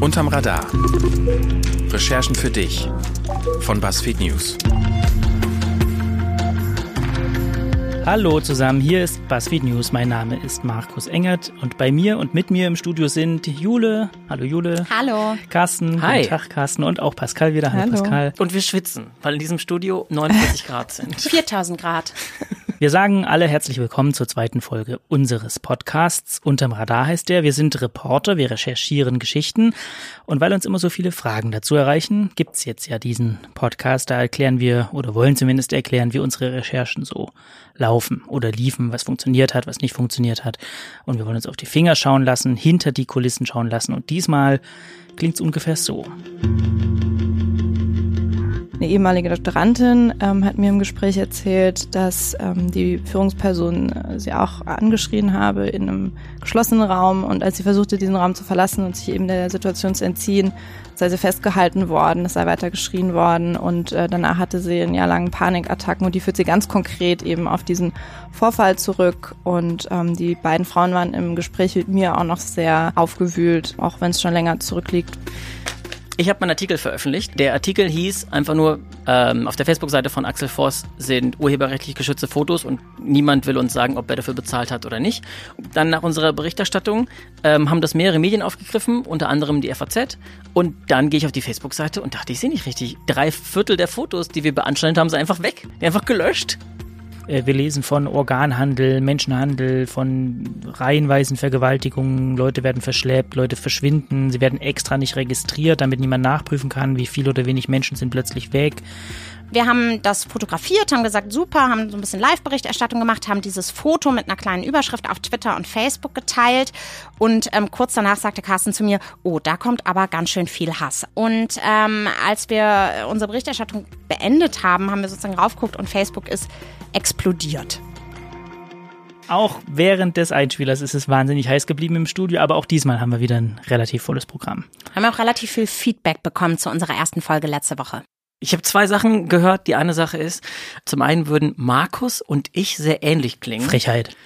Unterm Radar. Recherchen für dich von BuzzFeed News. Hallo zusammen, hier ist BuzzFeed News. Mein Name ist Markus Engert und bei mir und mit mir im Studio sind Jule. Hallo Jule. Hallo. Carsten. Hi. Guten Tag Carsten und auch Pascal wieder. Hallo, Hallo. Pascal. Und wir schwitzen, weil in diesem Studio 49 Grad sind. 4000 Grad. Wir sagen alle herzlich willkommen zur zweiten Folge unseres Podcasts. Unterm Radar heißt der. Wir sind Reporter, wir recherchieren Geschichten. Und weil uns immer so viele Fragen dazu erreichen, gibt's jetzt ja diesen Podcast. Da erklären wir oder wollen zumindest erklären, wie unsere Recherchen so laufen oder liefen, was funktioniert hat, was nicht funktioniert hat. Und wir wollen uns auf die Finger schauen lassen, hinter die Kulissen schauen lassen. Und diesmal klingt's ungefähr so. Eine ehemalige Doktorandin ähm, hat mir im Gespräch erzählt, dass ähm, die Führungsperson äh, sie auch angeschrien habe in einem geschlossenen Raum. Und als sie versuchte, diesen Raum zu verlassen und sich eben der Situation zu entziehen, sei sie festgehalten worden, es sei weiter geschrien worden. Und äh, danach hatte sie einen jahrelangen Panikattacken und die führt sie ganz konkret eben auf diesen Vorfall zurück. Und ähm, die beiden Frauen waren im Gespräch mit mir auch noch sehr aufgewühlt, auch wenn es schon länger zurückliegt. Ich habe meinen Artikel veröffentlicht. Der Artikel hieß einfach nur, ähm, auf der Facebook-Seite von Axel Voss sind urheberrechtlich geschützte Fotos und niemand will uns sagen, ob er dafür bezahlt hat oder nicht. Dann nach unserer Berichterstattung ähm, haben das mehrere Medien aufgegriffen, unter anderem die FAZ. Und dann gehe ich auf die Facebook-Seite und dachte, ich sehe nicht richtig. Drei Viertel der Fotos, die wir beanstandet haben, sind einfach weg. Die einfach gelöscht. Äh, Wir lesen von Organhandel, Menschenhandel, von reihenweisen Vergewaltigungen. Leute werden verschleppt, Leute verschwinden. Sie werden extra nicht registriert, damit niemand nachprüfen kann, wie viel oder wenig Menschen sind plötzlich weg. Wir haben das fotografiert, haben gesagt, super, haben so ein bisschen Live-Berichterstattung gemacht, haben dieses Foto mit einer kleinen Überschrift auf Twitter und Facebook geteilt. Und ähm, kurz danach sagte Carsten zu mir, oh, da kommt aber ganz schön viel Hass. Und ähm, als wir unsere Berichterstattung beendet haben, haben wir sozusagen raufgeguckt und Facebook ist explodiert. Auch während des Einspielers ist es wahnsinnig heiß geblieben im Studio, aber auch diesmal haben wir wieder ein relativ volles Programm. Haben auch relativ viel Feedback bekommen zu unserer ersten Folge letzte Woche. Ich habe zwei Sachen gehört. Die eine Sache ist, zum einen würden Markus und ich sehr ähnlich klingen. Frechheit.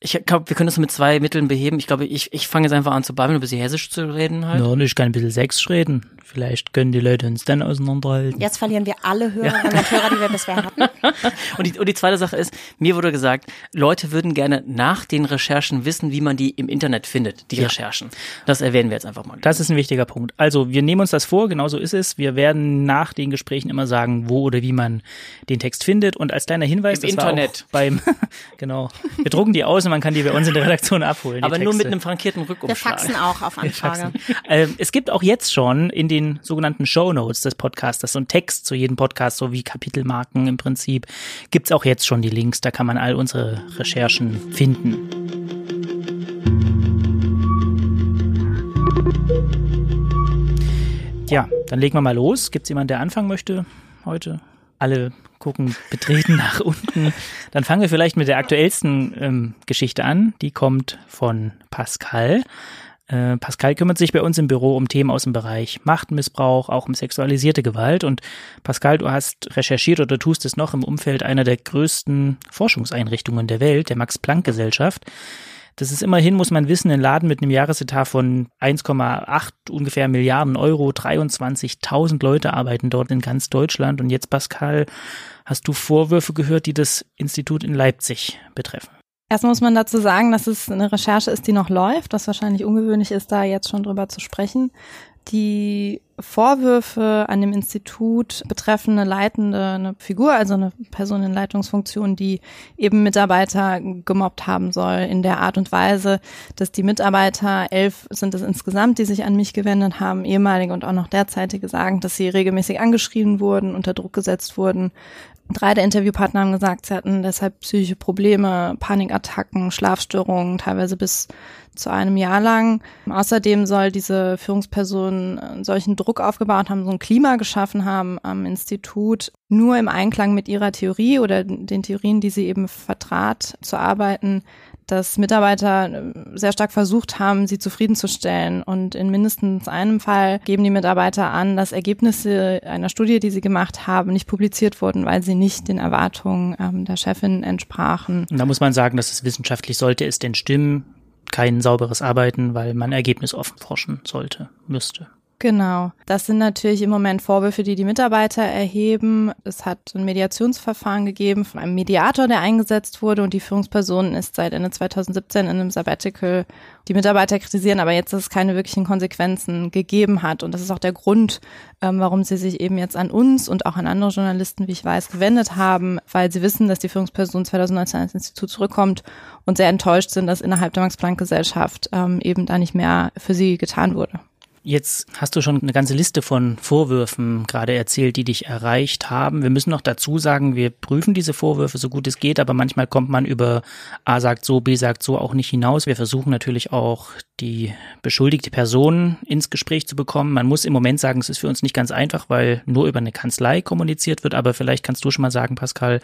Ich glaube, wir können das mit zwei Mitteln beheben. Ich glaube, ich, ich fange jetzt einfach an zu babbeln, ein bisschen hessisch zu reden halt. Ja, und ich kann ein bisschen Sex reden. Vielleicht können die Leute uns dann auseinanderhalten. Jetzt verlieren wir alle Hörerinnen und Hörer, die wir bisher hatten. Und die, und die zweite Sache ist, mir wurde gesagt, Leute würden gerne nach den Recherchen wissen, wie man die im Internet findet, die Recherchen. Das erwähnen wir jetzt einfach mal. Das ist ein wichtiger Punkt. Also, wir nehmen uns das vor, genau so ist es. Wir werden nach den Gesprächen immer sagen, wo oder wie man den Text findet. Und als kleiner Hinweis, Im das war Internet. auch beim, genau. Wir drucken die aus und man kann die bei uns in der Redaktion abholen. Aber nur mit einem frankierten Wir Rückumschlag. faxen auch auf Anfrage. Ähm, es gibt auch jetzt schon in den sogenannten Show Notes des Podcasts, das ist so ein Text zu jedem Podcast, so wie Kapitelmarken im Prinzip, gibt's auch jetzt schon die Links, da kann man all unsere Recherchen finden. Ja, dann legen wir mal los. Gibt's jemanden, der anfangen möchte heute? Alle gucken betreten nach unten. Dann fangen wir vielleicht mit der aktuellsten ähm, Geschichte an. Die kommt von Pascal. Äh, Pascal kümmert sich bei uns im Büro um Themen aus dem Bereich Machtmissbrauch, auch um sexualisierte Gewalt. Und Pascal, du hast recherchiert oder tust es noch im Umfeld einer der größten Forschungseinrichtungen der Welt, der Max-Planck-Gesellschaft. Das ist immerhin, muss man wissen, ein Laden mit einem Jahresetat von 1,8 ungefähr Milliarden Euro. 23.000 Leute arbeiten dort in ganz Deutschland. Und jetzt, Pascal, hast du Vorwürfe gehört, die das Institut in Leipzig betreffen? Erstmal muss man dazu sagen, dass es eine Recherche ist, die noch läuft, was wahrscheinlich ungewöhnlich ist, da jetzt schon drüber zu sprechen. Die Vorwürfe an dem Institut betreffen eine leitende eine Figur, also eine Person in Leitungsfunktion, die eben Mitarbeiter gemobbt haben soll in der Art und Weise, dass die Mitarbeiter, elf sind es insgesamt, die sich an mich gewendet haben, ehemalige und auch noch derzeitige sagen, dass sie regelmäßig angeschrien wurden, unter Druck gesetzt wurden, Drei der Interviewpartner haben gesagt, sie hatten deshalb psychische Probleme, Panikattacken, Schlafstörungen, teilweise bis zu einem Jahr lang. Außerdem soll diese Führungsperson einen solchen Druck aufgebaut haben, so ein Klima geschaffen haben am Institut, nur im Einklang mit ihrer Theorie oder den Theorien, die sie eben vertrat, zu arbeiten, dass Mitarbeiter äh, sehr stark versucht haben, sie zufriedenzustellen. Und in mindestens einem Fall geben die Mitarbeiter an, dass Ergebnisse einer Studie, die sie gemacht haben, nicht publiziert wurden, weil sie nicht den Erwartungen ähm, der Chefin entsprachen. Und da muss man sagen, dass es wissenschaftlich sollte es denn stimmen, kein sauberes Arbeiten, weil man ergebnisoffen forschen sollte, müsste. Genau. Das sind natürlich im Moment Vorwürfe, die die Mitarbeiter erheben. Es hat ein Mediationsverfahren gegeben von einem Mediator, der eingesetzt wurde und die Führungsperson ist seit Ende 2017 in einem Sabbatical. Die Mitarbeiter kritisieren aber jetzt, dass es keine wirklichen Konsequenzen gegeben hat und das ist auch der Grund, ähm, warum sie sich eben jetzt an uns und auch an andere Journalisten, wie ich weiß, gewendet haben, weil sie wissen, dass die Führungsperson 2019 ins Institut zurückkommt und sehr enttäuscht sind, dass innerhalb der Max-Planck-Gesellschaft ähm, eben da nicht mehr für sie getan wurde. Jetzt hast du schon eine ganze Liste von Vorwürfen gerade erzählt, die dich erreicht haben. Wir müssen noch dazu sagen, wir prüfen diese Vorwürfe so gut es geht, aber manchmal kommt man über A sagt so, B sagt so auch nicht hinaus. Wir versuchen natürlich auch die beschuldigte Person ins Gespräch zu bekommen. Man muss im Moment sagen, es ist für uns nicht ganz einfach, weil nur über eine Kanzlei kommuniziert wird, aber vielleicht kannst du schon mal sagen, Pascal,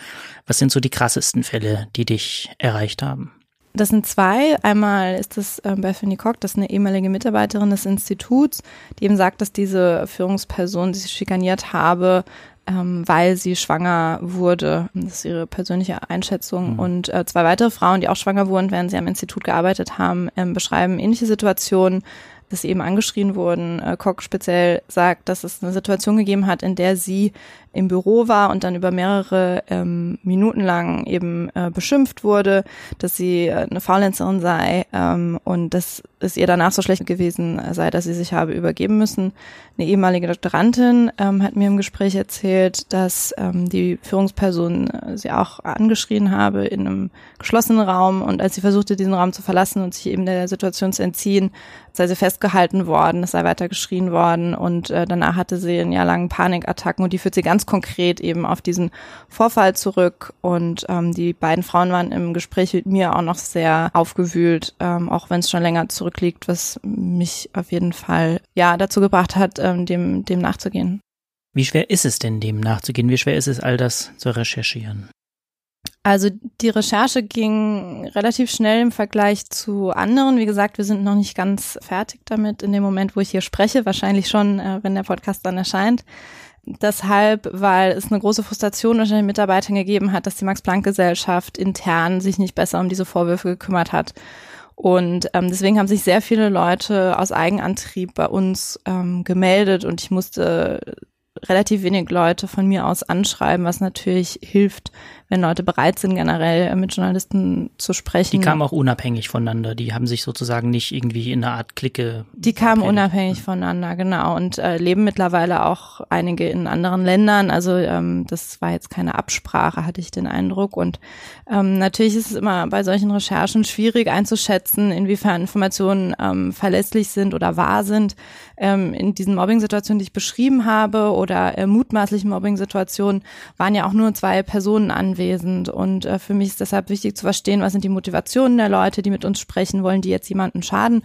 was sind so die krassesten Fälle, die dich erreicht haben? Das sind zwei. Einmal ist das äh, Bethany Koch, das ist eine ehemalige Mitarbeiterin des Instituts, die eben sagt, dass diese Führungsperson sie schikaniert habe, ähm, weil sie schwanger wurde. Das ist ihre persönliche Einschätzung. Mhm. Und äh, zwei weitere Frauen, die auch schwanger wurden, während sie am Institut gearbeitet haben, ähm, beschreiben ähnliche Situationen dass sie eben angeschrien wurden. Äh, Koch speziell sagt, dass es eine Situation gegeben hat, in der sie im Büro war und dann über mehrere ähm, Minuten lang eben äh, beschimpft wurde, dass sie äh, eine Faulenzerin sei ähm, und dass es ihr danach so schlecht gewesen sei, dass sie sich habe übergeben müssen. Eine ehemalige Doktorandin ähm, hat mir im Gespräch erzählt, dass ähm, die Führungsperson äh, sie auch angeschrien habe in einem geschlossenen Raum und als sie versuchte, diesen Raum zu verlassen und sich eben der Situation zu entziehen, sei sie festgehalten worden, es sei weiter geschrien worden und äh, danach hatte sie einen Jahr langen Panikattacken und die führt sie ganz konkret eben auf diesen Vorfall zurück und ähm, die beiden Frauen waren im Gespräch mit mir auch noch sehr aufgewühlt, ähm, auch wenn es schon länger zurückliegt, was mich auf jeden Fall ja dazu gebracht hat, ähm, dem, dem nachzugehen. Wie schwer ist es denn, dem nachzugehen? Wie schwer ist es, all das zu recherchieren? Also die Recherche ging relativ schnell im Vergleich zu anderen. Wie gesagt, wir sind noch nicht ganz fertig damit in dem Moment, wo ich hier spreche. Wahrscheinlich schon, äh, wenn der Podcast dann erscheint. Deshalb, weil es eine große Frustration unter den Mitarbeitern gegeben hat, dass die Max-Planck-Gesellschaft intern sich nicht besser um diese Vorwürfe gekümmert hat. Und ähm, deswegen haben sich sehr viele Leute aus Eigenantrieb bei uns ähm, gemeldet und ich musste relativ wenig Leute von mir aus anschreiben, was natürlich hilft, wenn Leute bereit sind, generell mit Journalisten zu sprechen. Die kamen auch unabhängig voneinander. Die haben sich sozusagen nicht irgendwie in einer Art Clique. Die kamen unabhängig voneinander, genau. Und äh, leben mittlerweile auch einige in anderen Ländern. Also ähm, das war jetzt keine Absprache, hatte ich den Eindruck. Und ähm, natürlich ist es immer bei solchen Recherchen schwierig einzuschätzen, inwiefern Informationen ähm, verlässlich sind oder wahr sind. Ähm, in diesen Mobbing-Situationen, die ich beschrieben habe, oder äh, mutmaßlichen Mobbing-Situationen, waren ja auch nur zwei Personen anwesend anwesend. Und äh, für mich ist deshalb wichtig zu verstehen, was sind die Motivationen der Leute, die mit uns sprechen, wollen die jetzt jemanden schaden.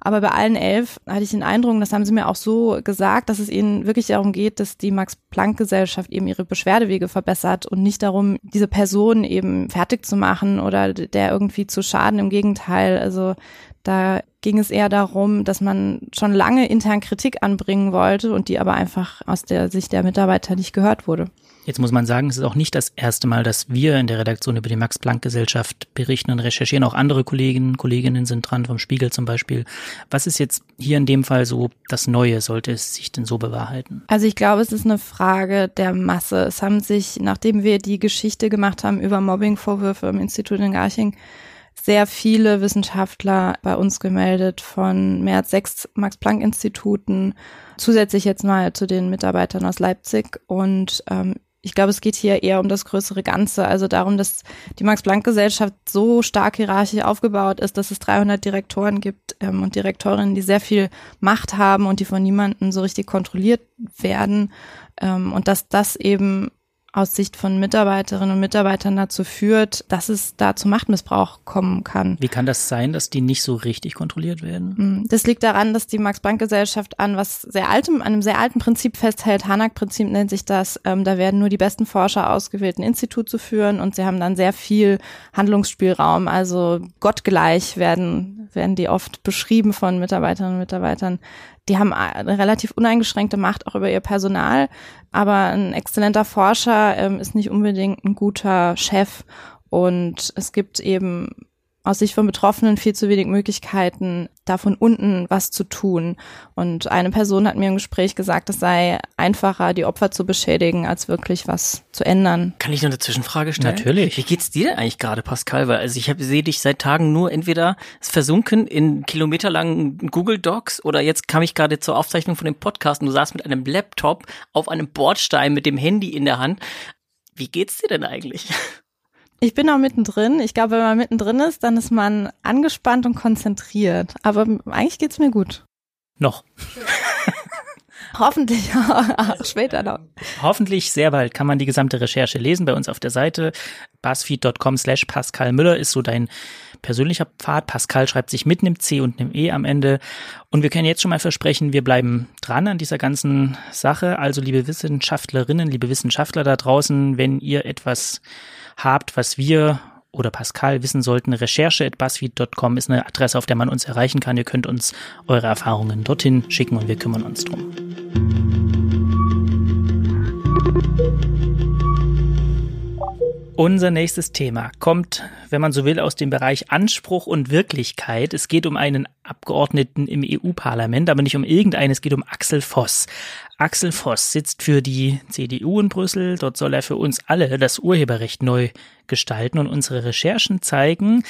Aber bei allen elf hatte ich den Eindruck, das haben sie mir auch so gesagt, dass es ihnen wirklich darum geht, dass die Max-Planck-Gesellschaft eben ihre Beschwerdewege verbessert und nicht darum, diese Person eben fertig zu machen oder der irgendwie zu schaden. Im Gegenteil, also da ging es eher darum, dass man schon lange intern Kritik anbringen wollte und die aber einfach aus der Sicht der Mitarbeiter nicht gehört wurde. Jetzt muss man sagen, es ist auch nicht das erste Mal, dass wir in der Redaktion über die Max-Planck-Gesellschaft berichten und recherchieren. Auch andere Kolleginnen, Kolleginnen sind dran, vom Spiegel zum Beispiel. Was ist jetzt hier in dem Fall so das Neue? Sollte es sich denn so bewahrheiten? Also ich glaube, es ist eine Frage der Masse. Es haben sich, nachdem wir die Geschichte gemacht haben über Mobbingvorwürfe im Institut in Garching, sehr viele Wissenschaftler bei uns gemeldet von mehr als sechs Max-Planck-Instituten, zusätzlich jetzt mal zu den Mitarbeitern aus Leipzig. Und ähm, ich glaube, es geht hier eher um das größere Ganze, also darum, dass die Max-Planck-Gesellschaft so stark hierarchisch aufgebaut ist, dass es 300 Direktoren gibt ähm, und Direktorinnen, die sehr viel Macht haben und die von niemandem so richtig kontrolliert werden ähm, und dass das eben aus Sicht von Mitarbeiterinnen und Mitarbeitern dazu führt, dass es da zu Machtmissbrauch kommen kann. Wie kann das sein, dass die nicht so richtig kontrolliert werden? Hm, das liegt daran, dass die Max-Planck-Gesellschaft an was sehr altem, einem sehr alten Prinzip festhält. Hanak-Prinzip nennt sich das. Ähm, da werden nur die besten Forscher ausgewählt, ein Institut zu führen und sie haben dann sehr viel Handlungsspielraum. Also gottgleich werden, werden die oft beschrieben von Mitarbeiterinnen und Mitarbeitern die haben eine relativ uneingeschränkte Macht auch über ihr Personal, aber ein exzellenter Forscher ähm, ist nicht unbedingt ein guter Chef. Und es gibt eben aus Sicht von Betroffenen viel zu wenig Möglichkeiten, da von unten was zu tun. Und eine Person hat mir im Gespräch gesagt, es sei einfacher, die Opfer zu beschädigen, als wirklich was zu ändern. Kann ich noch eine Zwischenfrage stellen? Natürlich. Wie geht's dir denn eigentlich gerade, Pascal? Weil also ich sehe dich seit Tagen nur entweder versunken in kilometerlangen Google Docs oder jetzt kam ich gerade zur Aufzeichnung von dem Podcast und du saßt mit einem Laptop auf einem Bordstein mit dem Handy in der Hand. Wie geht's dir denn eigentlich? Ich bin auch mittendrin. Ich glaube, wenn man mittendrin ist, dann ist man angespannt und konzentriert. Aber eigentlich geht's mir gut. Noch. Hoffentlich später noch. Hoffentlich sehr bald kann man die gesamte Recherche lesen bei uns auf der Seite. buzzfeed.com slash Pascal Müller ist so dein persönlicher Pfad. Pascal schreibt sich mit einem C und einem E am Ende. Und wir können jetzt schon mal versprechen, wir bleiben dran an dieser ganzen Sache. Also liebe Wissenschaftlerinnen, liebe Wissenschaftler da draußen, wenn ihr etwas habt, was wir oder Pascal wissen sollten, recherche.buzzfeed.com ist eine Adresse, auf der man uns erreichen kann. Ihr könnt uns eure Erfahrungen dorthin schicken und wir kümmern uns drum. Unser nächstes Thema kommt, wenn man so will, aus dem Bereich Anspruch und Wirklichkeit. Es geht um einen Abgeordneten im EU-Parlament, aber nicht um irgendeinen, es geht um Axel Voss. Axel Voss sitzt für die CDU in Brüssel. Dort soll er für uns alle das Urheberrecht neu gestalten. Und unsere Recherchen zeigen,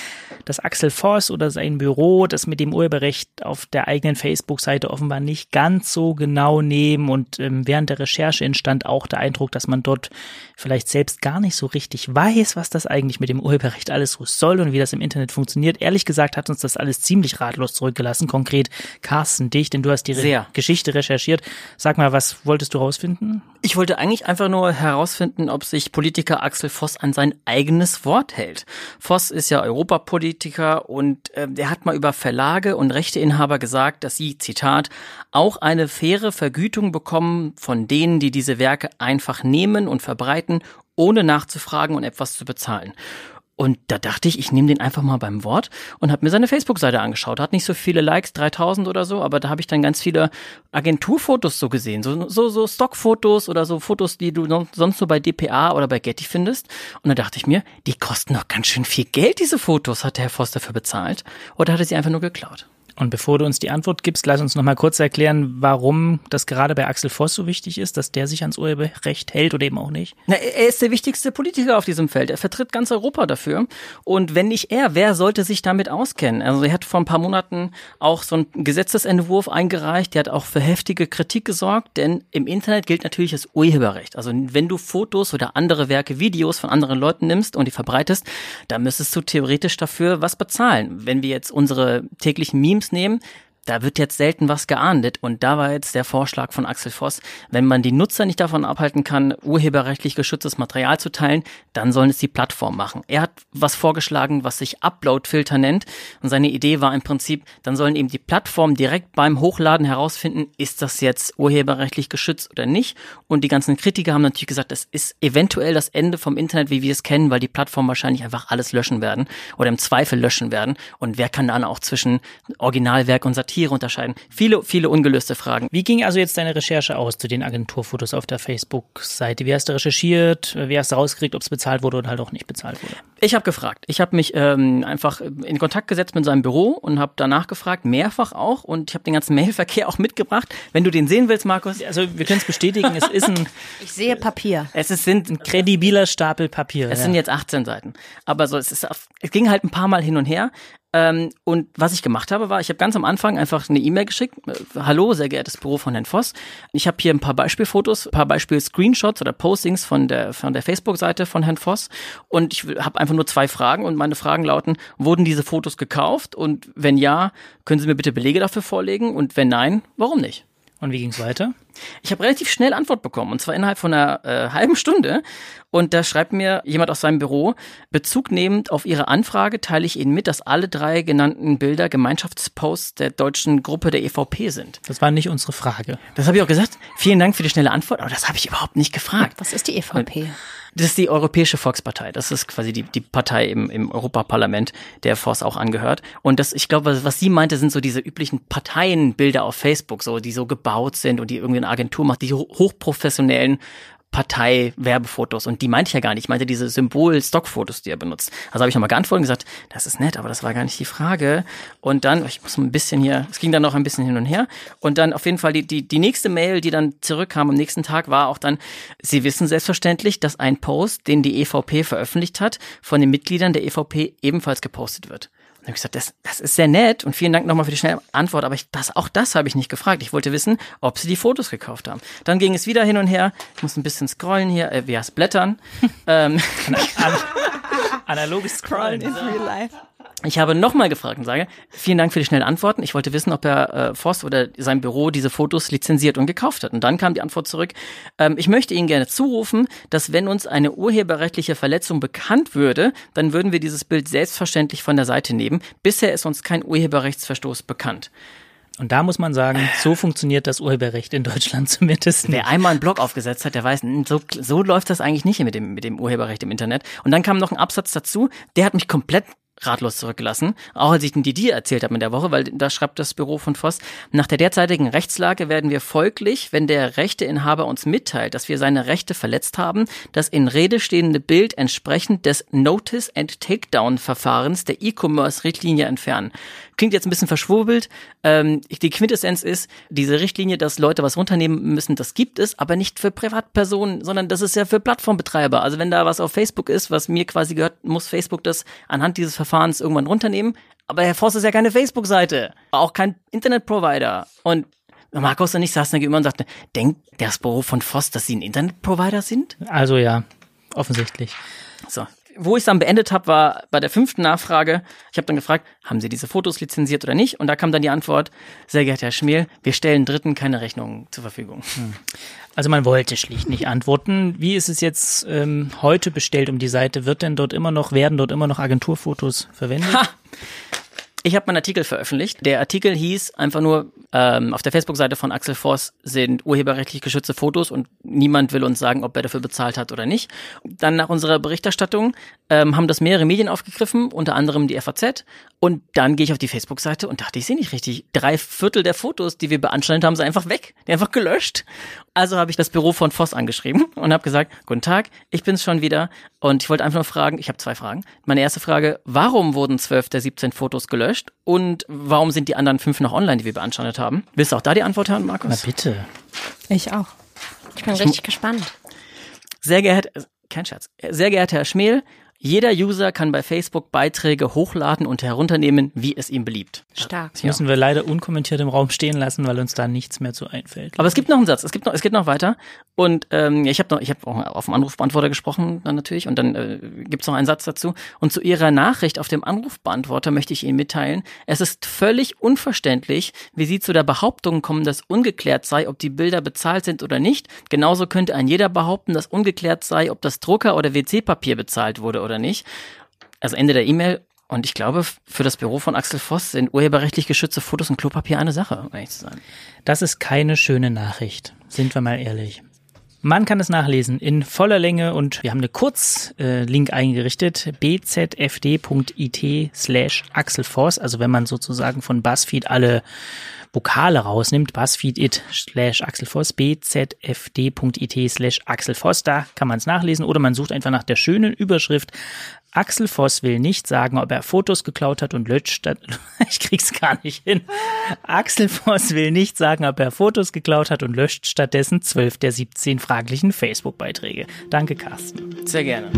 dass Axel Voss oder sein Büro das mit dem Urheberrecht auf der eigenen Facebook-Seite offenbar nicht ganz so genau nehmen. Und ähm, während der Recherche entstand auch der Eindruck, dass man dort vielleicht selbst gar nicht so richtig weiß, was das eigentlich mit dem Urheberrecht alles so soll und wie das im Internet funktioniert. Ehrlich gesagt hat uns das alles ziemlich ratlos zurückgelassen. Konkret Carsten, dich, denn du hast die Re Geschichte recherchiert. Sag mal, was wolltest du rausfinden? Ich wollte eigentlich einfach nur herausfinden, ob sich Politiker Axel Voss an sein eigenes Wort hält. Voss ist ja Europapolitiker und äh, er hat mal über Verlage und Rechteinhaber gesagt, dass sie, Zitat, auch eine faire Vergütung bekommen von denen, die diese Werke einfach nehmen und verbreiten, ohne nachzufragen und etwas zu bezahlen. Und da dachte ich, ich nehme den einfach mal beim Wort und habe mir seine Facebook-Seite angeschaut. Hat nicht so viele Likes, 3000 oder so, aber da habe ich dann ganz viele Agenturfotos so gesehen. So, so, so Stockfotos oder so Fotos, die du sonst nur bei DPA oder bei Getty findest. Und da dachte ich mir, die kosten doch ganz schön viel Geld, diese Fotos. Hat der Herr Voss dafür bezahlt? Oder hat er sie einfach nur geklaut? Und bevor du uns die Antwort gibst, lass uns noch mal kurz erklären, warum das gerade bei Axel Voss so wichtig ist, dass der sich ans Urheberrecht hält oder eben auch nicht. Na, er ist der wichtigste Politiker auf diesem Feld. Er vertritt ganz Europa dafür. Und wenn nicht er, wer sollte sich damit auskennen? Also er hat vor ein paar Monaten auch so einen Gesetzesentwurf eingereicht. Der hat auch für heftige Kritik gesorgt, denn im Internet gilt natürlich das Urheberrecht. Also wenn du Fotos oder andere Werke, Videos von anderen Leuten nimmst und die verbreitest, dann müsstest du theoretisch dafür was bezahlen. Wenn wir jetzt unsere täglichen Memes Nehmen, da wird jetzt selten was geahndet. Und da war jetzt der Vorschlag von Axel Voss, wenn man die Nutzer nicht davon abhalten kann, urheberrechtlich geschütztes Material zu teilen, dann sollen es die Plattform machen. Er hat was vorgeschlagen, was sich Upload-Filter nennt. Und seine Idee war im Prinzip, dann sollen eben die Plattformen direkt beim Hochladen herausfinden, ist das jetzt urheberrechtlich geschützt oder nicht. Und die ganzen Kritiker haben natürlich gesagt, das ist eventuell das Ende vom Internet, wie wir es kennen, weil die Plattformen wahrscheinlich einfach alles löschen werden oder im Zweifel löschen werden. Und wer kann dann auch zwischen Originalwerk und Satire Tiere unterscheiden. Viele, viele ungelöste Fragen. Wie ging also jetzt deine Recherche aus zu den Agenturfotos auf der Facebook-Seite? Wie hast du recherchiert? Wie hast du rausgekriegt, ob es bezahlt wurde oder halt auch nicht bezahlt wurde? Ich habe gefragt. Ich habe mich ähm, einfach in Kontakt gesetzt mit seinem Büro und habe danach gefragt, mehrfach auch. Und ich habe den ganzen Mailverkehr auch mitgebracht. Wenn du den sehen willst, Markus. Also wir können es bestätigen, es ist ein... Ich sehe Papier. Es ist, sind ein kredibiler Stapel Papier. Es ja. sind jetzt 18 Seiten. Aber so, es, ist, es ging halt ein paar Mal hin und her. Ähm, und was ich gemacht habe, war, ich habe ganz am Anfang einfach eine E-Mail geschickt. Äh, Hallo, sehr geehrtes Büro von Herrn Voss. Ich habe hier ein paar Beispielfotos, ein paar Beispiel-Screenshots oder Postings von der, von der Facebook-Seite von Herrn Voss. Und ich habe einfach nur zwei Fragen und meine Fragen lauten, wurden diese Fotos gekauft? Und wenn ja, können Sie mir bitte Belege dafür vorlegen? Und wenn nein, warum nicht? Und wie ging's weiter? Ich habe relativ schnell Antwort bekommen und zwar innerhalb von einer äh, halben Stunde. Und da schreibt mir jemand aus seinem Büro, Bezug nehmend auf Ihre Anfrage teile ich Ihnen mit, dass alle drei genannten Bilder Gemeinschaftsposts der deutschen Gruppe der EVP sind. Das war nicht unsere Frage. Das habe ich auch gesagt. Vielen Dank für die schnelle Antwort, aber das habe ich überhaupt nicht gefragt. Was ist die EVP? Das ist die Europäische Volkspartei. Das ist quasi die, die Partei im, im Europaparlament, der Voss auch angehört. Und das, ich glaube, was, was sie meinte, sind so diese üblichen Parteienbilder auf Facebook, so, die so gebaut sind und die irgendwie eine Agentur macht, die ho- hochprofessionellen Partei-Werbefotos. Und die meinte ich ja gar nicht. Ich meinte diese Symbol-Stockfotos, die er benutzt. Also habe ich nochmal geantwortet und gesagt, das ist nett, aber das war gar nicht die Frage. Und dann, ich muss ein bisschen hier, es ging dann noch ein bisschen hin und her. Und dann auf jeden Fall die, die, die nächste Mail, die dann zurückkam am nächsten Tag, war auch dann, Sie wissen selbstverständlich, dass ein Post, den die EVP veröffentlicht hat, von den Mitgliedern der EVP ebenfalls gepostet wird. Und dann habe ich gesagt, das, das ist sehr nett und vielen Dank nochmal für die schnelle Antwort, aber ich, das, auch das habe ich nicht gefragt. Ich wollte wissen, ob sie die Fotos gekauft haben. Dann ging es wieder hin und her. Ich muss ein bisschen scrollen hier, äh, wie heißt blättern. ähm, Analoges Scrollen. real life. Ich habe nochmal gefragt und sage, vielen Dank für die schnellen Antworten. Ich wollte wissen, ob Herr äh, Voss oder sein Büro diese Fotos lizenziert und gekauft hat. Und dann kam die Antwort zurück, ähm, ich möchte Ihnen gerne zurufen, dass wenn uns eine urheberrechtliche Verletzung bekannt würde, dann würden wir dieses Bild selbstverständlich von der Seite nehmen. Bisher ist uns kein Urheberrechtsverstoß bekannt. Und da muss man sagen, so funktioniert das Urheberrecht in Deutschland zumindest nicht. Wer einmal einen Blog aufgesetzt hat, der weiß, so, so läuft das eigentlich nicht mit dem, mit dem Urheberrecht im Internet. Und dann kam noch ein Absatz dazu, der hat mich komplett ratlos zurückgelassen, auch als ich den die dir erzählt habe in der Woche, weil da schreibt das Büro von Voss, nach der derzeitigen Rechtslage werden wir folglich, wenn der Rechteinhaber uns mitteilt, dass wir seine Rechte verletzt haben, das in Rede stehende Bild entsprechend des Notice and Takedown Verfahrens der E-Commerce-Richtlinie entfernen. Klingt jetzt ein bisschen verschwurbelt. Ähm, die Quintessenz ist, diese Richtlinie, dass Leute was runternehmen müssen, das gibt es, aber nicht für Privatpersonen, sondern das ist ja für Plattformbetreiber. Also wenn da was auf Facebook ist, was mir quasi gehört, muss Facebook das anhand dieses Verfahrens irgendwann runternehmen. Aber Herr Voss ist ja keine Facebook-Seite, auch kein Internetprovider. Und Markus und ich saßen da gegenüber und sagten, denkt das Büro von Voss, dass sie ein Internetprovider sind? Also ja, offensichtlich. So. Wo ich es dann beendet habe, war bei der fünften Nachfrage. Ich habe dann gefragt, haben Sie diese Fotos lizenziert oder nicht? Und da kam dann die Antwort, sehr geehrter Herr Schmiel, wir stellen Dritten keine Rechnungen zur Verfügung. Also man wollte schlicht nicht antworten. Wie ist es jetzt ähm, heute bestellt um die Seite? Wird denn dort immer noch, werden dort immer noch Agenturfotos verwendet? Ha! Ich habe meinen Artikel veröffentlicht. Der Artikel hieß einfach nur, ähm, auf der Facebook-Seite von Axel Voss sind urheberrechtlich geschützte Fotos und niemand will uns sagen, ob er dafür bezahlt hat oder nicht. Dann nach unserer Berichterstattung ähm, haben das mehrere Medien aufgegriffen, unter anderem die FAZ. Und dann gehe ich auf die Facebook-Seite und dachte, ich sehe nicht richtig. Drei Viertel der Fotos, die wir beanstandet haben, sind einfach weg. Die einfach gelöscht. Also habe ich das Büro von Voss angeschrieben und habe gesagt, guten Tag, ich bin's schon wieder. Und ich wollte einfach nur fragen, ich habe zwei Fragen. Meine erste Frage, warum wurden zwölf der 17 Fotos gelöscht? Und warum sind die anderen fünf noch online, die wir beanstandet haben? Willst du auch da die Antwort hören, Na Markus? bitte. Ich auch. Ich bin richtig gespannt. Sehr geehrter, kein Scherz, sehr geehrter Herr Schmel, jeder User kann bei Facebook Beiträge hochladen und herunternehmen, wie es ihm beliebt. Stark. Das müssen wir leider unkommentiert im Raum stehen lassen, weil uns da nichts mehr zu einfällt. Aber es gibt noch einen Satz, es gibt noch, es geht noch weiter. Und ähm, ich habe noch, ich habe auch auf dem Anrufbeantworter gesprochen, dann natürlich. Und dann äh, gibt's noch einen Satz dazu. Und zu Ihrer Nachricht auf dem Anrufbeantworter möchte ich Ihnen mitteilen: Es ist völlig unverständlich, wie Sie zu der Behauptung kommen, dass ungeklärt sei, ob die Bilder bezahlt sind oder nicht. Genauso könnte ein jeder behaupten, dass ungeklärt sei, ob das Drucker oder WC-Papier bezahlt wurde oder nicht. Also Ende der E-Mail. Und ich glaube, für das Büro von Axel Voss sind urheberrechtlich geschützte Fotos und Klopapier eine Sache, um ehrlich zu sein. Das ist keine schöne Nachricht, sind wir mal ehrlich. Man kann es nachlesen in voller Länge und wir haben eine Kurzlink eingerichtet, bzfd.it slash axelforce, also wenn man sozusagen von BuzzFeed alle Vokale rausnimmt, BuzzFeed it slash axelforce, bzfd.it slash axelforce, da kann man es nachlesen oder man sucht einfach nach der schönen Überschrift Axel Voss will nicht sagen, ob er Fotos geklaut hat und löscht. Ich krieg's gar nicht hin. Axel Voss will nicht sagen, ob er Fotos geklaut hat und löscht stattdessen zwölf der 17 fraglichen Facebook-Beiträge. Danke, Carsten. Sehr gerne.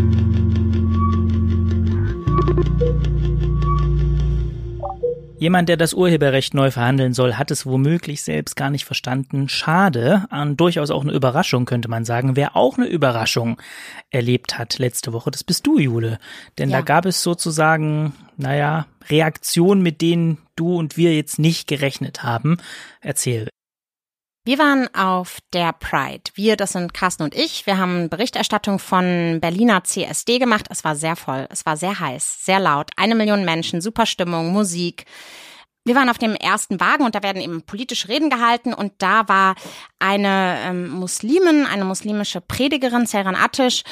Jemand, der das Urheberrecht neu verhandeln soll, hat es womöglich selbst gar nicht verstanden. Schade, und durchaus auch eine Überraschung, könnte man sagen. Wer auch eine Überraschung erlebt hat letzte Woche, das bist du, Jule. Denn Ja. da gab es sozusagen, naja, Reaktionen, mit denen du und wir jetzt nicht gerechnet haben. Erzähl. Wir waren auf der Pride. Wir, das sind Carsten und ich. Wir haben Berichterstattung von Berliner CSD gemacht. Es war sehr voll. Es war sehr heiß, sehr laut. Eine Million Menschen, super Stimmung, Musik. Wir waren auf dem ersten Wagen und da werden eben politische Reden gehalten und da war eine ähm, Muslimin, eine muslimische Predigerin, Seran Attisch,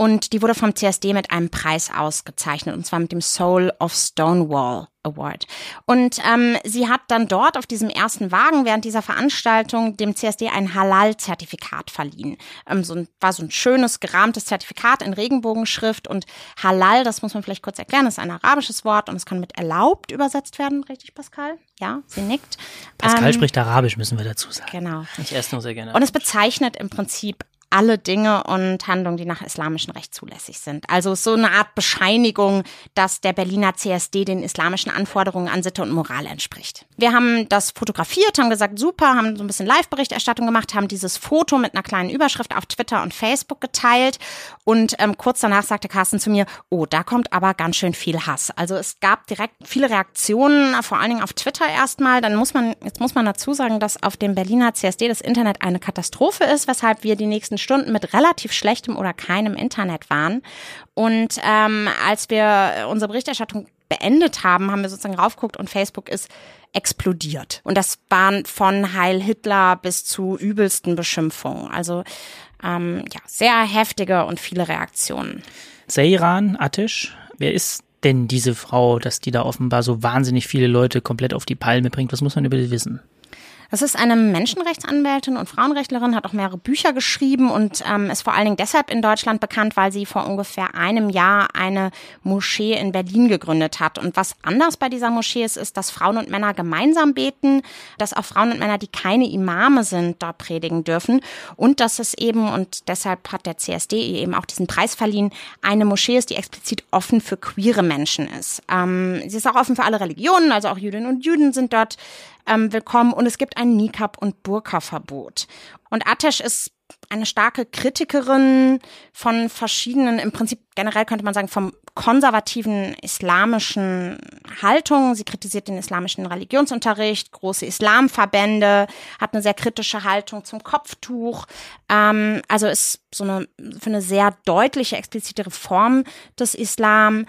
und die wurde vom CSD mit einem Preis ausgezeichnet, und zwar mit dem Soul of Stonewall Award. Und ähm, sie hat dann dort auf diesem ersten Wagen während dieser Veranstaltung dem CSD ein Halal-Zertifikat verliehen. Ähm, so ein, war so ein schönes, gerahmtes Zertifikat in Regenbogenschrift und Halal, das muss man vielleicht kurz erklären, ist ein arabisches Wort und es kann mit erlaubt übersetzt werden, richtig, Pascal? Ja, sie nickt. Pascal ähm, spricht Arabisch, müssen wir dazu sagen. Genau. Ich esse nur sehr gerne. Und es bezeichnet im Prinzip alle Dinge und Handlungen, die nach islamischem Recht zulässig sind. Also so eine Art Bescheinigung, dass der Berliner CSD den islamischen Anforderungen an Sitte und Moral entspricht. Wir haben das fotografiert, haben gesagt, super, haben so ein bisschen Live-Berichterstattung gemacht, haben dieses Foto mit einer kleinen Überschrift auf Twitter und Facebook geteilt und ähm, kurz danach sagte Carsten zu mir, oh, da kommt aber ganz schön viel Hass. Also es gab direkt viele Reaktionen, vor allen Dingen auf Twitter erstmal. Dann muss man, jetzt muss man dazu sagen, dass auf dem Berliner CSD das Internet eine Katastrophe ist, weshalb wir die nächsten Stunden mit relativ schlechtem oder keinem Internet waren. Und ähm, als wir unsere Berichterstattung beendet haben, haben wir sozusagen raufgeguckt und Facebook ist explodiert. Und das waren von Heil Hitler bis zu übelsten Beschimpfungen. Also ähm, ja, sehr heftige und viele Reaktionen. Seiran Atish, wer ist denn diese Frau, dass die da offenbar so wahnsinnig viele Leute komplett auf die Palme bringt? Was muss man über die wissen? Das ist eine Menschenrechtsanwältin und Frauenrechtlerin, hat auch mehrere Bücher geschrieben und ähm, ist vor allen Dingen deshalb in Deutschland bekannt, weil sie vor ungefähr einem Jahr eine Moschee in Berlin gegründet hat. Und was anders bei dieser Moschee ist, ist, dass Frauen und Männer gemeinsam beten, dass auch Frauen und Männer, die keine Imame sind, dort predigen dürfen und dass es eben, und deshalb hat der CSD eben auch diesen Preis verliehen, eine Moschee ist, die explizit offen für queere Menschen ist. Ähm, sie ist auch offen für alle Religionen, also auch Jüdinnen und Juden sind dort ähm, willkommen und es gibt ein Nikab- und Burka-Verbot. Und Atesh ist eine starke Kritikerin von verschiedenen, im Prinzip generell könnte man sagen, vom konservativen islamischen Haltung. Sie kritisiert den islamischen Religionsunterricht, große Islamverbände, hat eine sehr kritische Haltung zum Kopftuch. Ähm, also ist so eine für eine sehr deutliche, explizite Reform des Islam.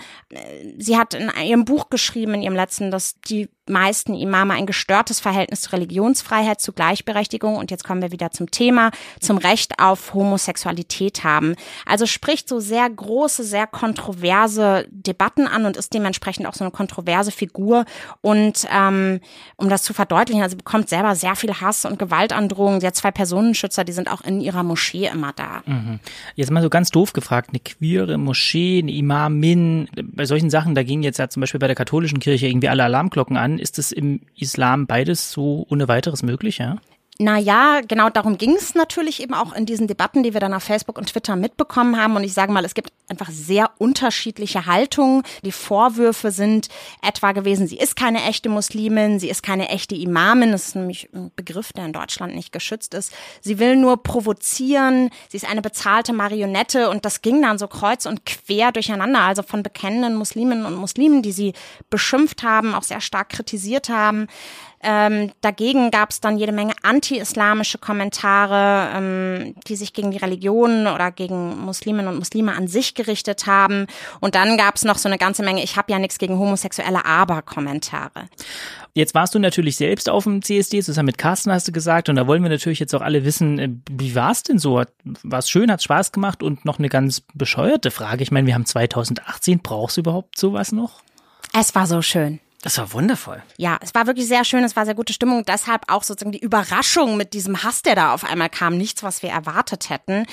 Sie hat in ihrem Buch geschrieben, in ihrem letzten, dass die meisten Imame ein gestörtes Verhältnis zur Religionsfreiheit, zu Gleichberechtigung und jetzt kommen wir wieder zum Thema, zum Recht auf Homosexualität haben. Also spricht so sehr große, sehr kontroverse Debatten an und ist dementsprechend auch so eine kontroverse Figur. Und ähm, um das zu verdeutlichen, also bekommt selber sehr viel Hass und Gewaltandrohungen. Sie hat zwei Personenschützer, die sind auch in ihrer Moschee immer da. Mhm. Jetzt mal so ganz doof gefragt, eine queere Moschee, eine Imamin, bei solchen Sachen, da gingen jetzt ja zum Beispiel bei der katholischen Kirche irgendwie alle Alarmglocken an. Ist es im Islam beides so ohne weiteres möglich, ja? Naja, genau darum ging es natürlich eben auch in diesen Debatten, die wir dann auf Facebook und Twitter mitbekommen haben. Und ich sage mal, es gibt einfach sehr unterschiedliche Haltungen. Die Vorwürfe sind etwa gewesen, sie ist keine echte Muslimin, sie ist keine echte Imamin. Das ist nämlich ein Begriff, der in Deutschland nicht geschützt ist. Sie will nur provozieren, sie ist eine bezahlte Marionette und das ging dann so kreuz und quer durcheinander. Also von bekennenden Musliminnen und Muslimen, die sie beschimpft haben, auch sehr stark kritisiert haben. Ähm, dagegen gab es dann jede Menge anti-islamische Kommentare, ähm, die sich gegen die Religion oder gegen Musliminnen und Muslime an sich gerichtet haben. Und dann gab es noch so eine ganze Menge, ich habe ja nichts gegen Homosexuelle, aber Kommentare. Jetzt warst du natürlich selbst auf dem CSD, zusammen mit Carsten hast du gesagt, und da wollen wir natürlich jetzt auch alle wissen, äh, wie war es denn so? War es schön, hat Spaß gemacht und noch eine ganz bescheuerte Frage. Ich meine, wir haben 2018, brauchst du überhaupt sowas noch? Es war so schön. Das war wundervoll. Ja, es war wirklich sehr schön, es war sehr gute Stimmung. Deshalb auch sozusagen die Überraschung mit diesem Hass, der da auf einmal kam. Nichts, was wir erwartet hätten.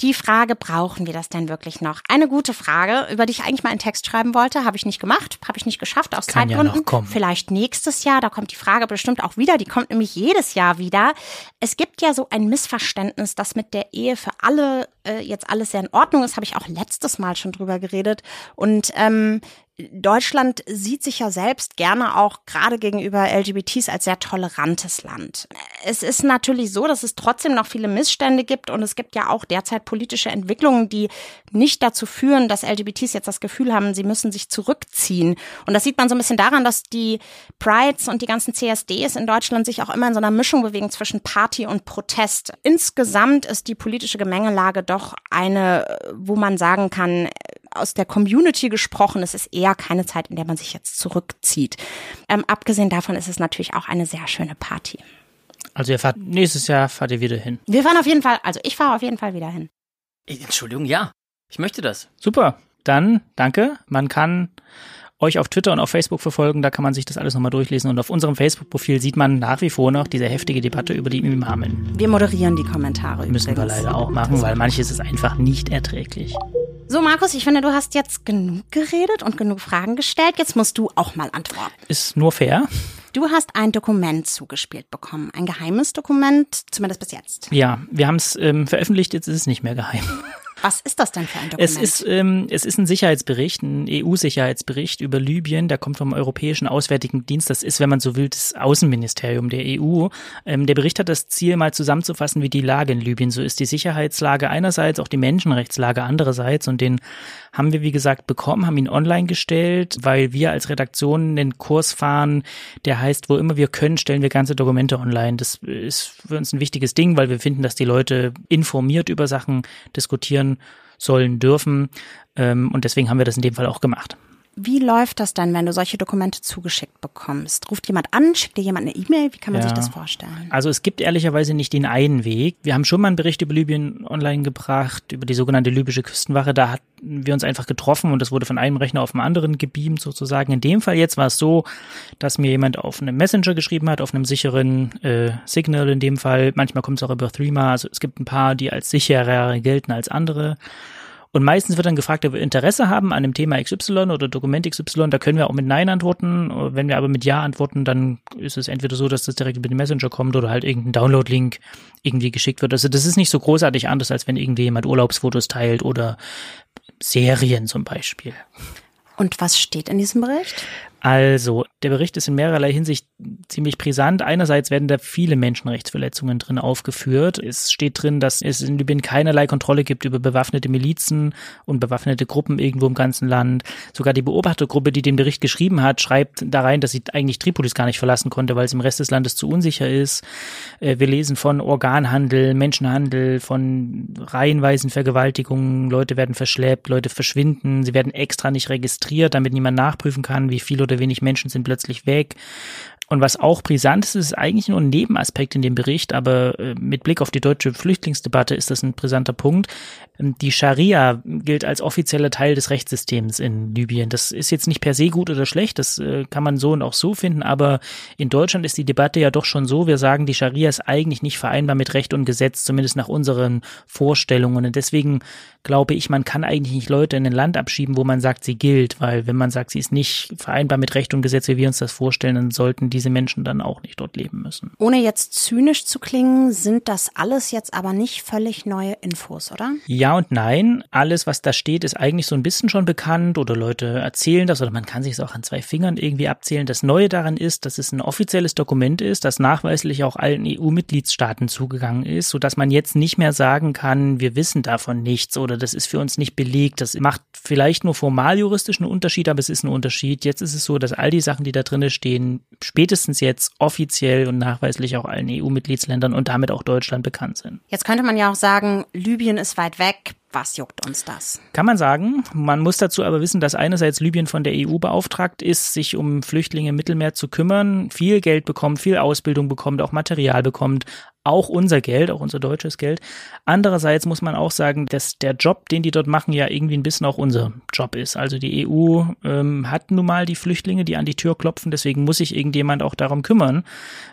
Die Frage, brauchen wir das denn wirklich noch? Eine gute Frage, über die ich eigentlich mal einen Text schreiben wollte, habe ich nicht gemacht, habe ich nicht geschafft aus Kann Zeitgründen. Ja Vielleicht nächstes Jahr, da kommt die Frage bestimmt auch wieder, die kommt nämlich jedes Jahr wieder. Es gibt ja so ein Missverständnis, dass mit der Ehe für alle äh, jetzt alles sehr in Ordnung ist, habe ich auch letztes Mal schon drüber geredet. Und ähm, Deutschland sieht sich ja selbst gerne auch gerade gegenüber LGBTs als sehr tolerantes Land. Es ist natürlich so, dass es trotzdem noch viele Missstände gibt und es gibt ja auch derzeit politische Entwicklungen, die nicht dazu führen, dass LGBTs jetzt das Gefühl haben, sie müssen sich zurückziehen. Und das sieht man so ein bisschen daran, dass die Prides und die ganzen CSDs in Deutschland sich auch immer in so einer Mischung bewegen zwischen Party und Protest. Insgesamt ist die politische Gemengelage doch eine, wo man sagen kann, aus der Community gesprochen, es ist eher keine Zeit, in der man sich jetzt zurückzieht. Ähm, abgesehen davon ist es natürlich auch eine sehr schöne Party. Also ihr fahrt nächstes Jahr fahrt ihr wieder hin. Wir fahren auf jeden Fall, also ich fahre auf jeden Fall wieder hin. Entschuldigung, ja. Ich möchte das. Super. Dann danke. Man kann euch auf Twitter und auf Facebook verfolgen, da kann man sich das alles nochmal durchlesen und auf unserem Facebook-Profil sieht man nach wie vor noch diese heftige Debatte über die Imamen. Wir moderieren die Kommentare. Müssen übrigens. wir leider auch machen, weil manches ist einfach nicht erträglich. So, Markus, ich finde, du hast jetzt genug geredet und genug Fragen gestellt. Jetzt musst du auch mal antworten. Ist nur fair. Du hast ein Dokument zugespielt bekommen. Ein geheimes Dokument, zumindest bis jetzt. Ja, wir haben es ähm, veröffentlicht, jetzt ist es nicht mehr geheim. Was ist das denn für ein Dokument? Es ist, ähm, es ist ein Sicherheitsbericht, ein EU-Sicherheitsbericht über Libyen. Der kommt vom Europäischen Auswärtigen Dienst. Das ist, wenn man so will, das Außenministerium der EU. Ähm, der Bericht hat das Ziel, mal zusammenzufassen, wie die Lage in Libyen so ist. Die Sicherheitslage einerseits, auch die Menschenrechtslage andererseits. Und den haben wir, wie gesagt, bekommen, haben ihn online gestellt, weil wir als Redaktion einen Kurs fahren, der heißt, wo immer wir können, stellen wir ganze Dokumente online. Das ist für uns ein wichtiges Ding, weil wir finden, dass die Leute informiert über Sachen diskutieren sollen dürfen. Ähm, und deswegen haben wir das in dem Fall auch gemacht. Wie läuft das dann, wenn du solche Dokumente zugeschickt bekommst? Ruft jemand an, schickt dir jemand eine E-Mail? Wie kann man ja. sich das vorstellen? Also es gibt ehrlicherweise nicht den einen Weg. Wir haben schon mal einen Bericht über Libyen online gebracht, über die sogenannte libysche Küstenwache. Da hatten wir uns einfach getroffen und das wurde von einem Rechner auf den anderen gebeamt sozusagen. In dem Fall jetzt war es so, dass mir jemand auf einem Messenger geschrieben hat, auf einem sicheren äh, Signal in dem Fall. Manchmal kommt es auch über Threema. Also es gibt ein paar, die als sicherer gelten als andere. Und meistens wird dann gefragt, ob wir Interesse haben an dem Thema XY oder Dokument XY. Da können wir auch mit Nein antworten. Wenn wir aber mit Ja antworten, dann ist es entweder so, dass das direkt über den Messenger kommt oder halt irgendein Download-Link irgendwie geschickt wird. Also das ist nicht so großartig anders, als wenn irgendwie jemand Urlaubsfotos teilt oder Serien zum Beispiel. Und was steht in diesem Bericht? Also, der Bericht ist in mehrerlei Hinsicht ziemlich brisant. Einerseits werden da viele Menschenrechtsverletzungen drin aufgeführt. Es steht drin, dass es in Libyen keinerlei Kontrolle gibt über bewaffnete Milizen und bewaffnete Gruppen irgendwo im ganzen Land. Sogar die Beobachtergruppe, die den Bericht geschrieben hat, schreibt da rein, dass sie eigentlich Tripolis gar nicht verlassen konnte, weil es im Rest des Landes zu unsicher ist. Äh, wir lesen von Organhandel, Menschenhandel, von reihenweisen Vergewaltigungen. Leute werden verschleppt, Leute verschwinden. Sie werden extra nicht registriert, damit niemand nachprüfen kann, wie viele oder wenig Menschen sind plötzlich weg. Und was auch brisant ist, ist eigentlich nur ein Nebenaspekt in dem Bericht, aber äh, mit Blick auf die deutsche Flüchtlingsdebatte ist das ein brisanter Punkt. Ähm, die Scharia gilt als offizieller Teil des Rechtssystems in Libyen. Das ist jetzt nicht per se gut oder schlecht, das äh, kann man so und auch so finden, aber in Deutschland ist die Debatte ja doch schon so, wir sagen, die Scharia ist eigentlich nicht vereinbar mit Recht und Gesetz, zumindest nach unseren Vorstellungen. Und deswegen glaube ich, man kann eigentlich nicht Leute in ein Land abschieben, wo man sagt, sie gilt, weil wenn man sagt, sie ist nicht vereinbar mit Recht und Gesetz, wie wir uns das vorstellen, dann sollten diese Menschen dann auch nicht dort leben müssen. Ohne jetzt zynisch zu klingen, sind das alles jetzt aber nicht völlig neue Infos, oder? Ja und nein. Alles, was da steht, ist eigentlich so ein bisschen schon bekannt oder Leute erzählen das oder man kann sich es auch an zwei Fingern irgendwie abzählen. Das Neue daran ist, dass es ein offizielles Dokument ist, das nachweislich auch allen EU-Mitgliedstaaten zugegangen ist, sodass man jetzt nicht mehr sagen kann, wir wissen davon nichts oder das ist für uns nicht belegt. Das macht vielleicht nur formal juristisch einen Unterschied, aber es ist ein Unterschied. Jetzt ist es so, dass all die Sachen, die da drin stehen, spätestens jetzt offiziell und nachweislich auch allen EU-Mitgliedsländern und damit auch Deutschland bekannt sind. Jetzt könnte man ja auch sagen, Libyen ist weit weg, was juckt uns das? Kann man sagen. Man muss dazu aber wissen, dass einerseits Libyen von der EU beauftragt ist, sich um Flüchtlinge im Mittelmeer zu kümmern, viel Geld bekommt, viel Ausbildung bekommt, auch Material bekommt, auch unser Geld, auch unser deutsches Geld. Andererseits muss man auch sagen, dass der Job, den die dort machen, ja irgendwie ein bisschen auch unser Job ist. Also die EU ähm, hat nun mal die Flüchtlinge, die an die Tür klopfen, deswegen muss sich irgendjemand auch darum kümmern.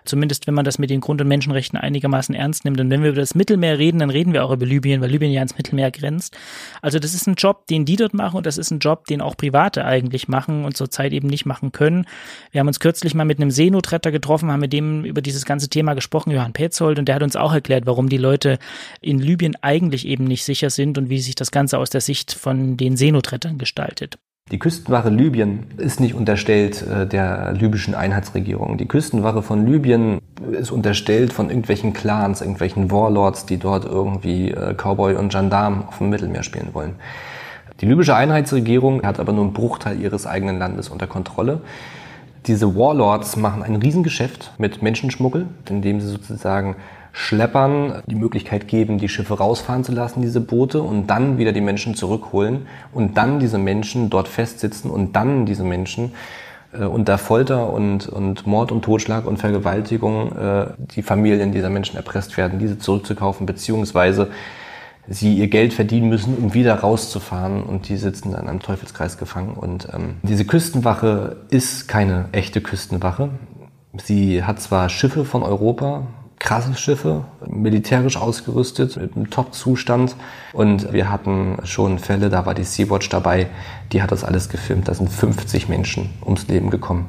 Zumindest wenn man das mit den Grund- und Menschenrechten einigermaßen ernst nimmt. Und wenn wir über das Mittelmeer reden, dann reden wir auch über Libyen, weil Libyen ja ins Mittelmeer grenzt. Also das ist ein Job, den die dort machen und das ist ein Job, den auch Private eigentlich machen und zurzeit eben nicht machen können. Wir haben uns kürzlich mal mit einem Seenotretter getroffen, haben mit dem über dieses ganze Thema gesprochen, Johann Petzold, abgeholt und der hat uns auch erklärt, warum die Leute in Libyen eigentlich eben nicht sicher sind und wie sich das Ganze aus der Sicht von den Seenotrettern gestaltet. Die Küstenwache Libyen ist nicht unterstellt äh, der libyschen Einheitsregierung. Die Küstenwache von Libyen ist unterstellt von irgendwelchen Clans, irgendwelchen Warlords, die dort irgendwie äh, Cowboy und Gendarm auf dem Mittelmeer spielen wollen. Die libysche Einheitsregierung hat aber nur einen Bruchteil ihres eigenen Landes unter Kontrolle. Diese Warlords machen ein Riesengeschäft mit Menschenschmuggel, indem sie sozusagen Schleppern die Möglichkeit geben, die Schiffe rausfahren zu lassen, diese Boote, und dann wieder die Menschen zurückholen und dann diese Menschen dort festsitzen und dann diese Menschen äh, unter Folter und, und Mord und Totschlag und Vergewaltigung äh, die Familien dieser Menschen erpresst werden, diese zurückzukaufen, beziehungsweise sie ihr Geld verdienen müssen, um wieder rauszufahren und die sitzen dann am Teufelskreis gefangen. Und ähm, diese Küstenwache ist keine echte Küstenwache. Sie hat zwar Schiffe von Europa, krasse Schiffe, militärisch ausgerüstet, mit einem Top-Zustand. Und wir hatten schon Fälle, da war die Sea-Watch dabei, die hat das alles gefilmt. Da sind 50 Menschen ums Leben gekommen,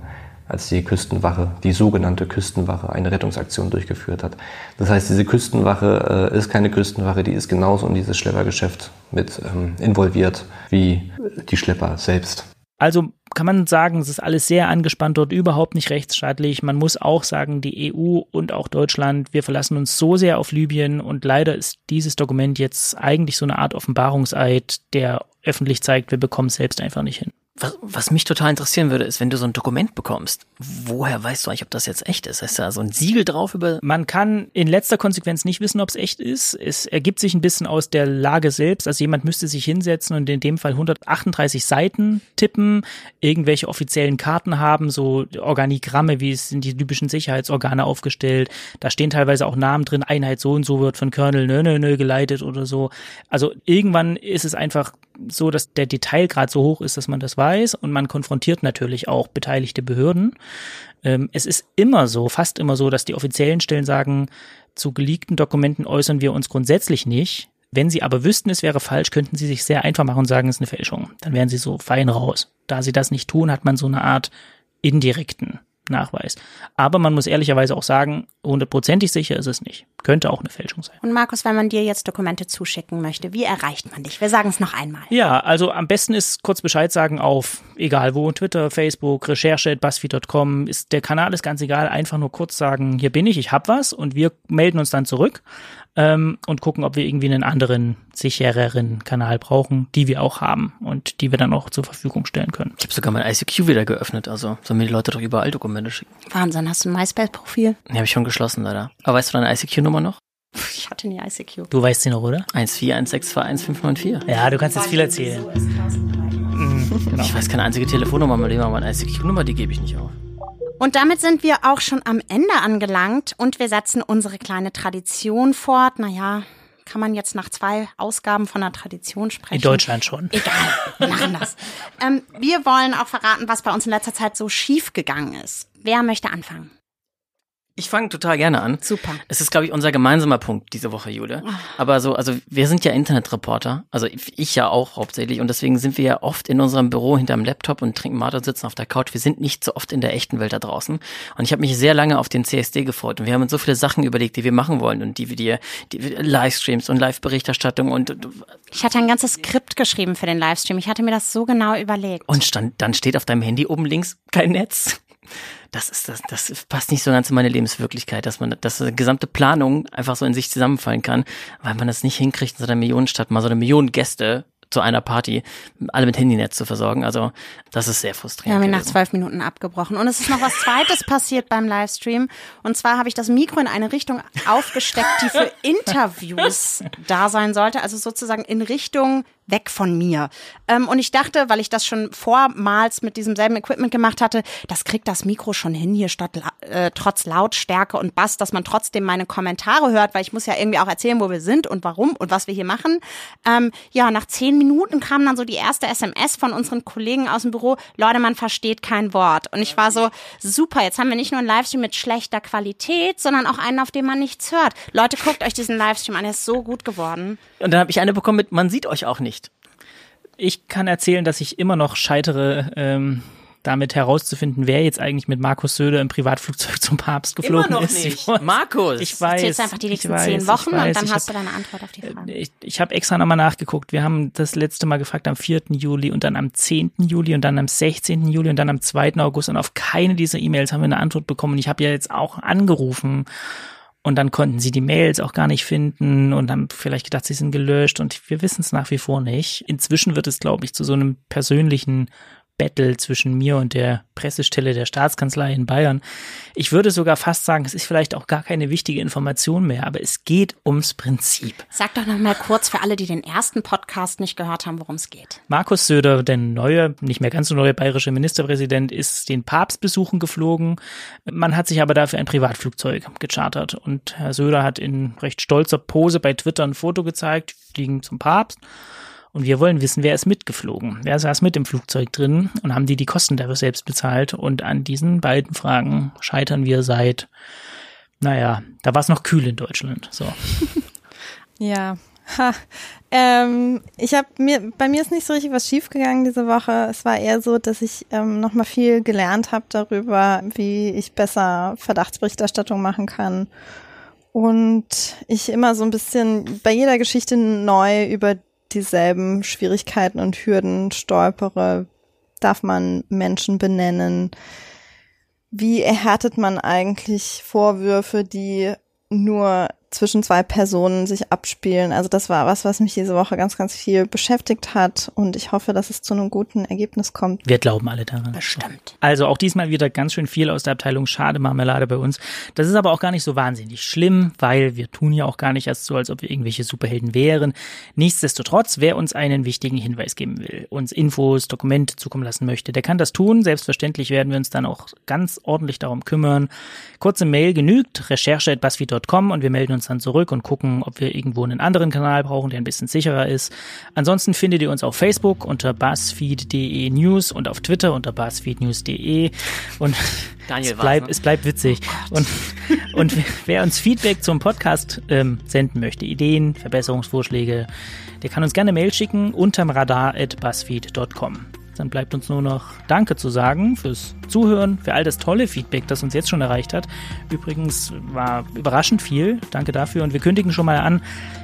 als die Küstenwache, die sogenannte Küstenwache, eine Rettungsaktion durchgeführt hat. Das heißt, diese Küstenwache äh, ist keine Küstenwache, die ist genauso in dieses Schleppergeschäft mit ähm, involviert wie die Schlepper selbst. Also kann man sagen, es ist alles sehr angespannt dort, überhaupt nicht rechtsstaatlich. Man muss auch sagen, die EU und auch Deutschland, wir verlassen uns so sehr auf Libyen und leider ist dieses Dokument jetzt eigentlich so eine Art Offenbarungseid, der öffentlich zeigt, wir bekommen es selbst einfach nicht hin. Was, was mich total interessieren würde, ist, wenn du so ein Dokument bekommst, woher weißt du eigentlich, ob das jetzt echt ist? Ist da so ein Siegel drauf über. Man kann in letzter Konsequenz nicht wissen, ob es echt ist. Es ergibt sich ein bisschen aus der Lage selbst. Also jemand müsste sich hinsetzen und in dem Fall 138 Seiten tippen, irgendwelche offiziellen Karten haben, so Organigramme, wie es sind die libyschen Sicherheitsorgane aufgestellt. Da stehen teilweise auch Namen drin, Einheit so und so wird von Colonel nö, nö, nö geleitet oder so. Also irgendwann ist es einfach so, dass der Detailgrad so hoch ist, dass man das weiß und man konfrontiert natürlich auch beteiligte Behörden. Ähm, es ist immer so, fast immer so, dass die offiziellen Stellen sagen, zu geleakten Dokumenten äußern wir uns grundsätzlich nicht. Wenn sie aber wüssten, es wäre falsch, könnten sie sich sehr einfach machen und sagen, es ist eine Fälschung. Dann wären sie so fein raus. Da sie das nicht tun, hat man so eine Art indirekten Nachweis. Aber man muss ehrlicherweise auch sagen, hundertprozentig sicher ist es nicht. Könnte auch eine Fälschung sein. Und Markus, wenn man dir jetzt Dokumente zuschicken möchte, wie erreicht man dich? Wir sagen es noch einmal. Ja, also am besten ist kurz Bescheid sagen auf, egal wo, Twitter, Facebook, Recherche, BuzzFeed.com, ist der Kanal ist ganz egal, einfach nur kurz sagen, hier bin ich, ich hab was und wir melden uns dann zurück ähm, und gucken, ob wir irgendwie einen anderen, sichereren Kanal brauchen, die wir auch haben und die wir dann auch zur Verfügung stellen können. Ich habe sogar mein ICQ wieder geöffnet, also sollen mir die Leute doch überall Dokumente schicken. Wahnsinn, hast du ein MySpace-Profil? Die habe ich schon geschlossen, leider. Aber weißt du deine ICQ-Nummer noch? Ich hatte nie ICQ. Du weißt sie noch, oder? 141621594. Ja, du kannst jetzt viel erzählen. Genau. Ich weiß keine einzige Telefonnummer mehr, aber meine ICQ-Nummer, die gebe ich nicht auf. Und damit sind wir auch schon am Ende angelangt und wir setzen unsere kleine Tradition fort. Naja, kann man jetzt nach zwei Ausgaben von einer Tradition sprechen? In Deutschland schon. Egal, wir machen das. ähm, wir wollen auch verraten, was bei uns in letzter Zeit so schief gegangen ist. Wer möchte anfangen? Ich fange total gerne an. Super. Es ist, glaube ich, unser gemeinsamer Punkt diese Woche, Jule. Aber so, also wir sind ja Internetreporter, also ich ja auch hauptsächlich und deswegen sind wir ja oft in unserem Büro hinterm Laptop und trinken Mate und sitzen auf der Couch. Wir sind nicht so oft in der echten Welt da draußen. Und ich habe mich sehr lange auf den CSD gefreut und wir haben uns so viele Sachen überlegt, die wir machen wollen und die wir dir, die Livestreams und Live-Berichterstattung und, und Ich hatte ein ganzes Skript geschrieben für den Livestream. Ich hatte mir das so genau überlegt. und stand, dann steht auf deinem Handy oben links kein Netz. Das ist das, das passt nicht so ganz in meine Lebenswirklichkeit, dass man, dass eine gesamte Planung einfach so in sich zusammenfallen kann, weil man das nicht hinkriegt, in so einer Millionenstadt mal so eine Million Gäste zu einer Party, alle mit Handynetz zu versorgen. Also das ist sehr Wir frustrierend. haben ihn nach gewesen. zwölf Minuten abgebrochen. Und es ist noch was Zweites passiert beim Livestream. Und zwar habe ich das Mikro in eine Richtung aufgesteckt, die für Interviews da sein sollte. Also sozusagen in Richtung weg von mir. Ähm, und ich dachte, weil ich das schon vormals mit diesem selben Equipment gemacht hatte, das kriegt das Mikro schon hin hier statt, äh, trotz Lautstärke und Bass, dass man trotzdem meine Kommentare hört, weil ich muss ja irgendwie auch erzählen, wo wir sind und warum und was wir hier machen. Ähm, ja, nach zehn Minuten kam dann so die erste SMS von unseren Kollegen aus dem Büro, Leute, man versteht kein Wort. Und ich war so, super, jetzt haben wir nicht nur einen Livestream mit schlechter Qualität, sondern auch einen, auf dem man nichts hört. Leute, guckt euch diesen Livestream an, der ist so gut geworden. Und dann habe ich eine bekommen mit, man sieht euch auch nicht. Ich kann erzählen, dass ich immer noch scheitere, ähm, damit herauszufinden, wer jetzt eigentlich mit Markus Söder im Privatflugzeug zum Papst geflogen Immer noch ist. nicht. Ich- Markus. Ich weiß. Zählst einfach die ich nächsten weiß, zehn ich Wochen weiß, und dann ich hast hab, du deine Antwort auf die Frage. ich, ich habe extra nochmal nachgeguckt. Wir haben das letzte Mal gefragt am 4. Juli und dann am 10. Juli und dann am 16. Juli und dann am 2. August und auf keine dieser E-Mails haben wir eine Antwort bekommen. Ich habe ja jetzt auch angerufen und dann konnten sie die Mails auch gar nicht finden und haben vielleicht gedacht, sie sind gelöscht und wir wissen es nach wie vor nicht. Inzwischen wird es, glaube ich, zu so einem persönlichen Battle zwischen mir und der Pressestelle der Staatskanzlei in Bayern. Ich würde sogar fast sagen, es ist vielleicht auch gar keine wichtige Information mehr, aber es geht ums Prinzip. Sag doch noch mal kurz für alle, die den ersten Podcast nicht gehört haben, worum es geht. Markus Söder, der neue, nicht mehr ganz so neue bayerische Ministerpräsident, ist den Papst besuchen geflogen. Man hat sich aber dafür ein Privatflugzeug gechartert. Und Herr Söder hat in recht stolzer Pose bei Twitter ein Foto gezeigt, fliegen zum Papst. Und wir wollen wissen, wer ist mitgeflogen? Wer saß mit im Flugzeug drin und haben die die Kosten dafür selbst bezahlt? Und an diesen beiden Fragen scheitern wir seit, naja, da war es noch kühl in Deutschland. So. Ja. Ha. Ähm, ich habe mir, bei mir ist nicht so richtig was schiefgegangen diese Woche. Es war eher so, dass ich ähm, noch mal viel gelernt habe darüber, wie ich besser Verdachtsberichterstattung machen kann. Und ich immer so ein bisschen bei jeder Geschichte neu über dieselben Schwierigkeiten und Hürden stolpere. Darf man Menschen benennen? Wie erhärtet man eigentlich Vorwürfe, die nur zwischen zwei Personen sich abspielen. Also das war was, was mich diese Woche ganz, ganz viel beschäftigt hat und ich hoffe, dass es zu einem guten Ergebnis kommt. Wir glauben alle daran. Bestimmt. Also auch diesmal wieder ganz schön viel aus der Abteilung Schade Marmelade bei uns. Das ist aber auch gar nicht so wahnsinnig schlimm, weil wir tun ja auch gar nicht erst so, als ob wir irgendwelche Superhelden wären. Nichtsdestotrotz, wer uns einen wichtigen Hinweis geben will, uns Infos, Dokumente zukommen lassen möchte, der kann das tun. Selbstverständlich werden wir uns dann auch ganz ordentlich darum kümmern. Kurze Mail genügt, recherche.buzzfeed.com und wir melden uns dann zurück und gucken, ob wir irgendwo einen anderen Kanal brauchen, der ein bisschen sicherer ist. Ansonsten findet ihr uns auf Facebook unter buzzfeed.de News und auf Twitter unter buzzfeednews.de und Daniel es bleibt, ne? es bleibt witzig. und, und wer uns Feedback zum Podcast ähm, senden möchte, Ideen, Verbesserungsvorschläge, der kann uns gerne Mail schicken unterm radar at buzzfeed.com. Dann bleibt uns nur noch Danke zu sagen fürs Zuhören, für all das tolle Feedback, das uns jetzt schon erreicht hat. Übrigens war überraschend viel. Danke dafür. Und wir kündigen schon mal an,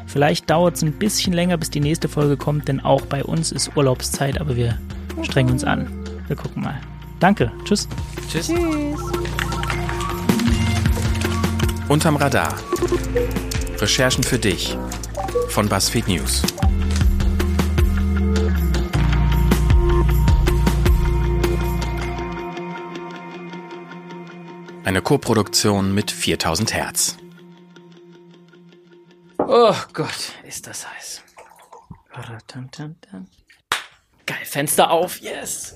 vielleicht dauert es ein bisschen länger, bis die nächste Folge kommt, denn auch bei uns ist Urlaubszeit, aber wir strengen uns an. Wir gucken mal. Danke. Tschüss. Tschüss. Unterm Radar. Recherchen für dich von BuzzFeed News. Eine Koproduktion mit 4000 Hertz. Oh Gott, ist das heiß. Geil, Fenster auf, yes.